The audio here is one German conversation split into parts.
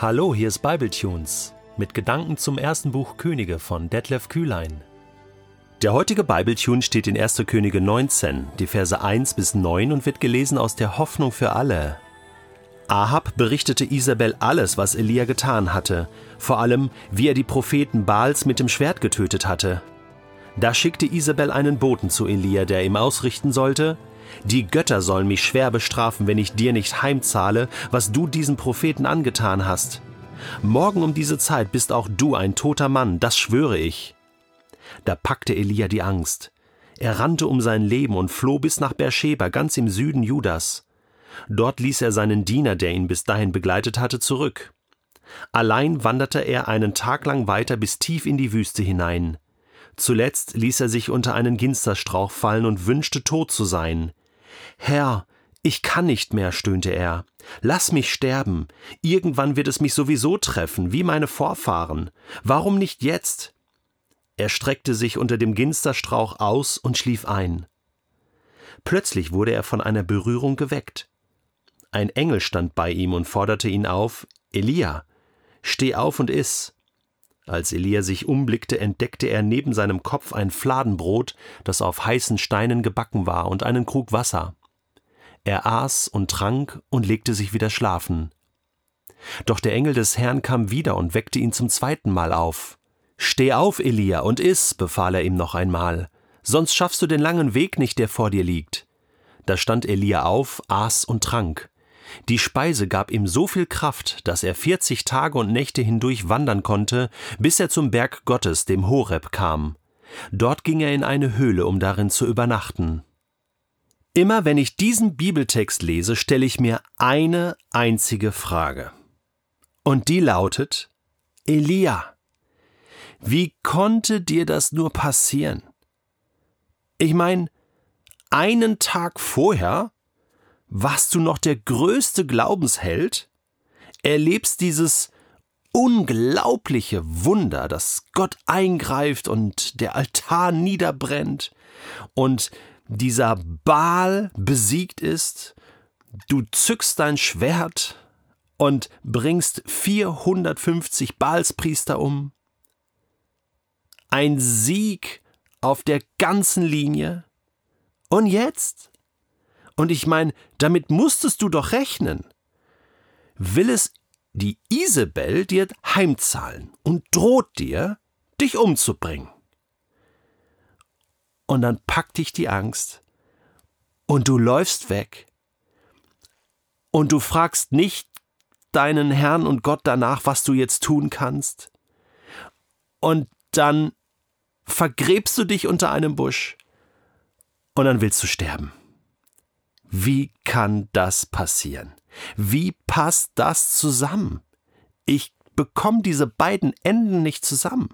Hallo, hier ist Bibletunes mit Gedanken zum ersten Buch Könige von Detlef Kühlein. Der heutige Bibletune steht in 1. Könige 19, die Verse 1 bis 9 und wird gelesen aus der Hoffnung für alle. Ahab berichtete Isabel alles, was Elia getan hatte, vor allem, wie er die Propheten Baals mit dem Schwert getötet hatte. Da schickte Isabel einen Boten zu Elia, der ihm ausrichten sollte, die Götter sollen mich schwer bestrafen, wenn ich dir nicht heimzahle, was du diesen Propheten angetan hast. Morgen um diese Zeit bist auch du ein toter Mann, das schwöre ich. Da packte Elia die Angst. Er rannte um sein Leben und floh bis nach Beersheba, ganz im Süden Judas. Dort ließ er seinen Diener, der ihn bis dahin begleitet hatte, zurück. Allein wanderte er einen Tag lang weiter bis tief in die Wüste hinein. Zuletzt ließ er sich unter einen Ginsterstrauch fallen und wünschte tot zu sein. Herr, ich kann nicht mehr, stöhnte er. Lass mich sterben. Irgendwann wird es mich sowieso treffen, wie meine Vorfahren. Warum nicht jetzt? Er streckte sich unter dem Ginsterstrauch aus und schlief ein. Plötzlich wurde er von einer Berührung geweckt. Ein Engel stand bei ihm und forderte ihn auf Elia, steh auf und iss. Als Elia sich umblickte, entdeckte er neben seinem Kopf ein Fladenbrot, das auf heißen Steinen gebacken war, und einen Krug Wasser. Er aß und trank und legte sich wieder schlafen. Doch der Engel des Herrn kam wieder und weckte ihn zum zweiten Mal auf. Steh auf, Elia, und iss, befahl er ihm noch einmal, sonst schaffst du den langen Weg nicht, der vor dir liegt. Da stand Elia auf, aß und trank. Die Speise gab ihm so viel Kraft, dass er vierzig Tage und Nächte hindurch wandern konnte, bis er zum Berg Gottes, dem Horeb, kam. Dort ging er in eine Höhle, um darin zu übernachten. Immer wenn ich diesen Bibeltext lese, stelle ich mir eine einzige Frage. Und die lautet, Elia, wie konnte dir das nur passieren? Ich meine, einen Tag vorher warst du noch der größte Glaubensheld, erlebst dieses unglaubliche Wunder, dass Gott eingreift und der Altar niederbrennt und dieser Baal besiegt ist, du zückst dein Schwert und bringst 450 Baalspriester um. Ein Sieg auf der ganzen Linie. Und jetzt? Und ich meine, damit musstest du doch rechnen. Will es die Isabel dir heimzahlen und droht dir, dich umzubringen? und dann packt dich die Angst und du läufst weg und du fragst nicht deinen Herrn und Gott danach, was du jetzt tun kannst. Und dann vergräbst du dich unter einem Busch und dann willst du sterben. Wie kann das passieren? Wie passt das zusammen? Ich bekomme diese beiden Enden nicht zusammen.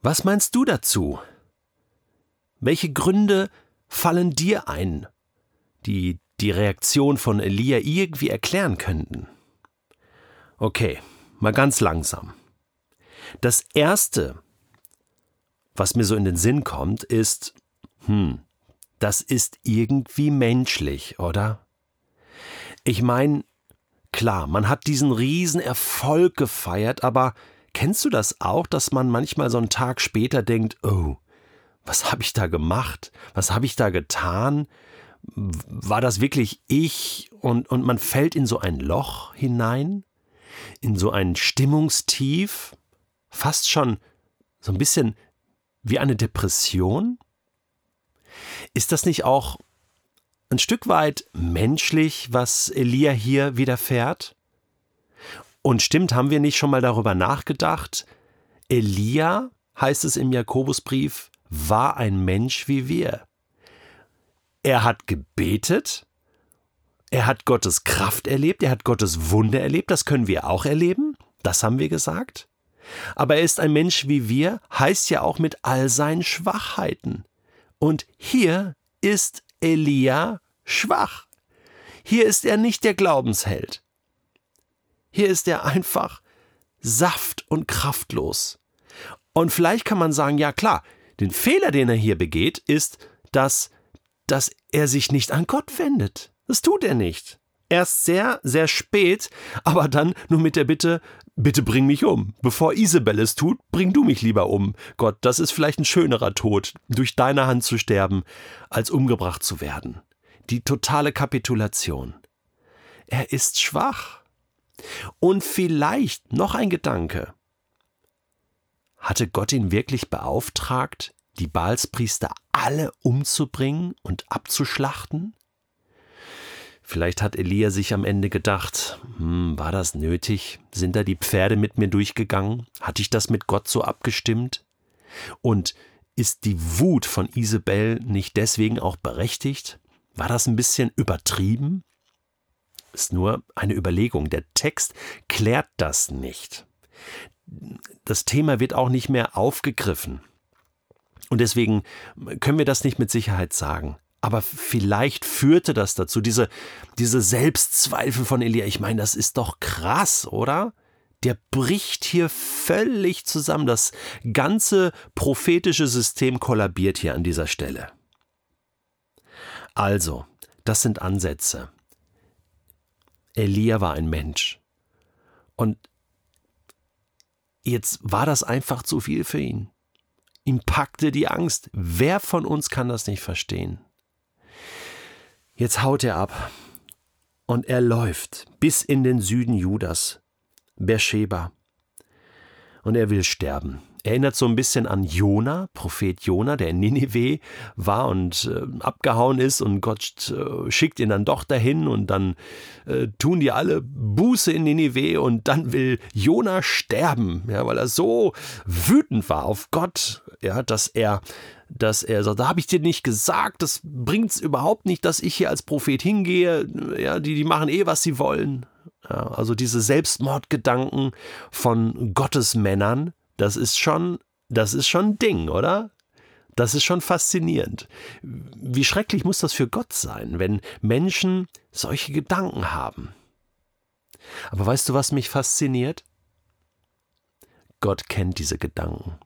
Was meinst du dazu? Welche Gründe fallen dir ein, die die Reaktion von Elia irgendwie erklären könnten? Okay, mal ganz langsam. Das Erste, was mir so in den Sinn kommt, ist, hm, das ist irgendwie menschlich, oder? Ich meine, klar, man hat diesen Riesenerfolg gefeiert, aber kennst du das auch, dass man manchmal so einen Tag später denkt, oh, was habe ich da gemacht? Was habe ich da getan? War das wirklich ich? Und, und man fällt in so ein Loch hinein, in so ein Stimmungstief, fast schon so ein bisschen wie eine Depression? Ist das nicht auch ein Stück weit menschlich, was Elia hier widerfährt? Und stimmt, haben wir nicht schon mal darüber nachgedacht? Elia, heißt es im Jakobusbrief, war ein Mensch wie wir. Er hat gebetet, er hat Gottes Kraft erlebt, er hat Gottes Wunder erlebt, das können wir auch erleben, das haben wir gesagt. Aber er ist ein Mensch wie wir, heißt ja auch mit all seinen Schwachheiten. Und hier ist Elia schwach. Hier ist er nicht der Glaubensheld. Hier ist er einfach saft und kraftlos. Und vielleicht kann man sagen, ja klar, den Fehler, den er hier begeht, ist, dass, dass er sich nicht an Gott wendet. Das tut er nicht. Erst sehr, sehr spät, aber dann nur mit der Bitte, bitte bring mich um. Bevor Isabel es tut, bring du mich lieber um. Gott, das ist vielleicht ein schönerer Tod, durch deine Hand zu sterben, als umgebracht zu werden. Die totale Kapitulation. Er ist schwach. Und vielleicht noch ein Gedanke. Hatte Gott ihn wirklich beauftragt, die Baalspriester alle umzubringen und abzuschlachten? Vielleicht hat Elia sich am Ende gedacht, hm, war das nötig? Sind da die Pferde mit mir durchgegangen? Hatte ich das mit Gott so abgestimmt? Und ist die Wut von Isabel nicht deswegen auch berechtigt? War das ein bisschen übertrieben? Ist nur eine Überlegung. Der Text klärt das nicht. Das Thema wird auch nicht mehr aufgegriffen. Und deswegen können wir das nicht mit Sicherheit sagen. Aber vielleicht führte das dazu, diese, diese Selbstzweifel von Elia. Ich meine, das ist doch krass, oder? Der bricht hier völlig zusammen. Das ganze prophetische System kollabiert hier an dieser Stelle. Also, das sind Ansätze. Elia war ein Mensch. Und jetzt war das einfach zu viel für ihn. Ihm packte die Angst. Wer von uns kann das nicht verstehen? Jetzt haut er ab und er läuft bis in den Süden Judas, Beersheba. Und er will sterben. Erinnert so ein bisschen an Jona, Prophet Jona, der in Ninive war und äh, abgehauen ist und Gott äh, schickt ihn dann doch dahin und dann äh, tun die alle Buße in Ninive und dann will Jona sterben, ja, weil er so wütend war auf Gott, ja, dass er dass er sagt, da habe ich dir nicht gesagt, das bringt es überhaupt nicht, dass ich hier als Prophet hingehe. Ja, die, die machen eh, was sie wollen. Ja, also diese Selbstmordgedanken von Gottesmännern, das ist schon, das ist schon ein Ding, oder? Das ist schon faszinierend. Wie schrecklich muss das für Gott sein, wenn Menschen solche Gedanken haben? Aber weißt du, was mich fasziniert? Gott kennt diese Gedanken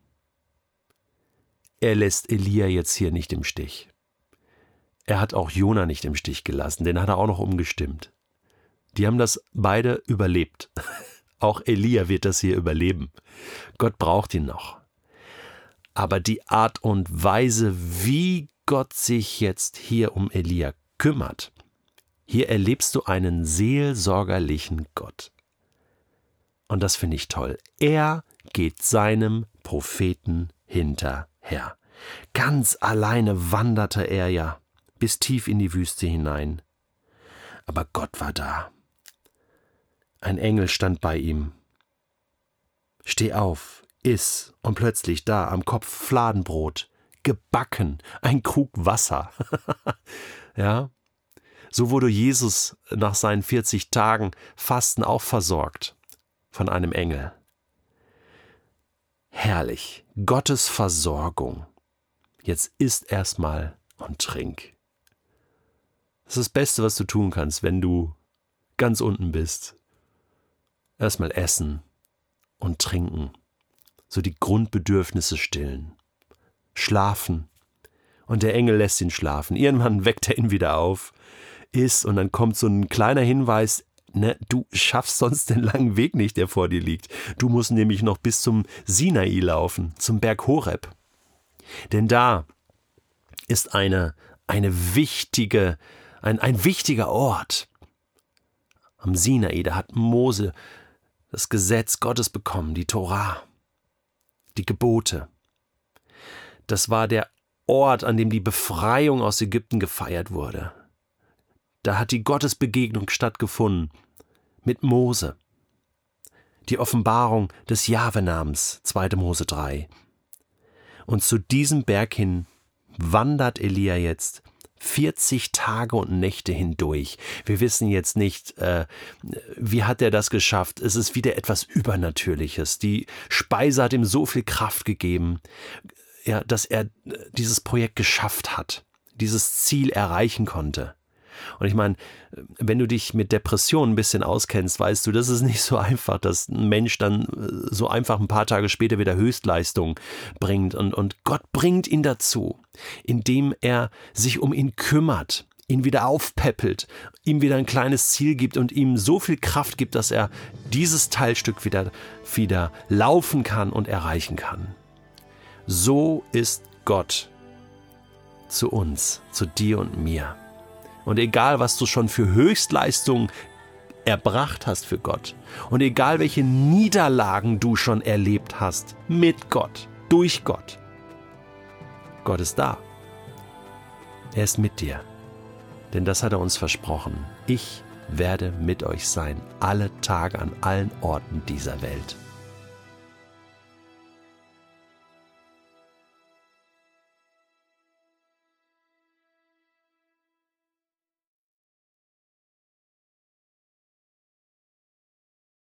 er lässt Elia jetzt hier nicht im Stich. Er hat auch Jona nicht im Stich gelassen, den hat er auch noch umgestimmt. Die haben das beide überlebt. auch Elia wird das hier überleben. Gott braucht ihn noch. Aber die Art und Weise, wie Gott sich jetzt hier um Elia kümmert, hier erlebst du einen seelsorgerlichen Gott. Und das finde ich toll. Er geht seinem Propheten hinter Herr. Ganz alleine wanderte er ja bis tief in die Wüste hinein. Aber Gott war da. Ein Engel stand bei ihm. Steh auf, iss, und plötzlich da am Kopf Fladenbrot, gebacken, ein Krug Wasser. ja, so wurde Jesus nach seinen 40 Tagen Fasten auch versorgt von einem Engel. Herrlich, Gottes Versorgung. Jetzt isst erstmal und trink. Das ist das Beste, was du tun kannst, wenn du ganz unten bist. Erstmal essen und trinken, so die Grundbedürfnisse stillen. Schlafen. Und der Engel lässt ihn schlafen. Irgendwann weckt er ihn wieder auf, isst und dann kommt so ein kleiner Hinweis, Ne, du schaffst sonst den langen Weg nicht, der vor dir liegt. Du musst nämlich noch bis zum Sinai laufen, zum Berg Horeb. Denn da ist eine, eine wichtige, ein, ein wichtiger Ort. Am Sinai, da hat Mose das Gesetz Gottes bekommen, die Torah, die Gebote. Das war der Ort, an dem die Befreiung aus Ägypten gefeiert wurde. Da hat die Gottesbegegnung stattgefunden mit Mose. Die Offenbarung des Jahwe-Namens, 2. Mose 3. Und zu diesem Berg hin wandert Elia jetzt 40 Tage und Nächte hindurch. Wir wissen jetzt nicht, äh, wie hat er das geschafft. Es ist wieder etwas Übernatürliches. Die Speise hat ihm so viel Kraft gegeben, ja, dass er äh, dieses Projekt geschafft hat, dieses Ziel erreichen konnte. Und ich meine, wenn du dich mit Depressionen ein bisschen auskennst, weißt du, das ist nicht so einfach, dass ein Mensch dann äh, so einfach ein paar Tage später wieder Höchstleistung bringt. Und, und Gott bringt ihn dazu, indem er sich um ihn kümmert, ihn wieder aufpäppelt, ihm wieder ein kleines Ziel gibt und ihm so viel Kraft gibt, dass er dieses Teilstück wieder, wieder laufen kann und erreichen kann. So ist Gott zu uns, zu dir und mir. Und egal, was du schon für Höchstleistungen erbracht hast für Gott und egal, welche Niederlagen du schon erlebt hast mit Gott, durch Gott, Gott ist da. Er ist mit dir. Denn das hat er uns versprochen. Ich werde mit euch sein, alle Tage an allen Orten dieser Welt.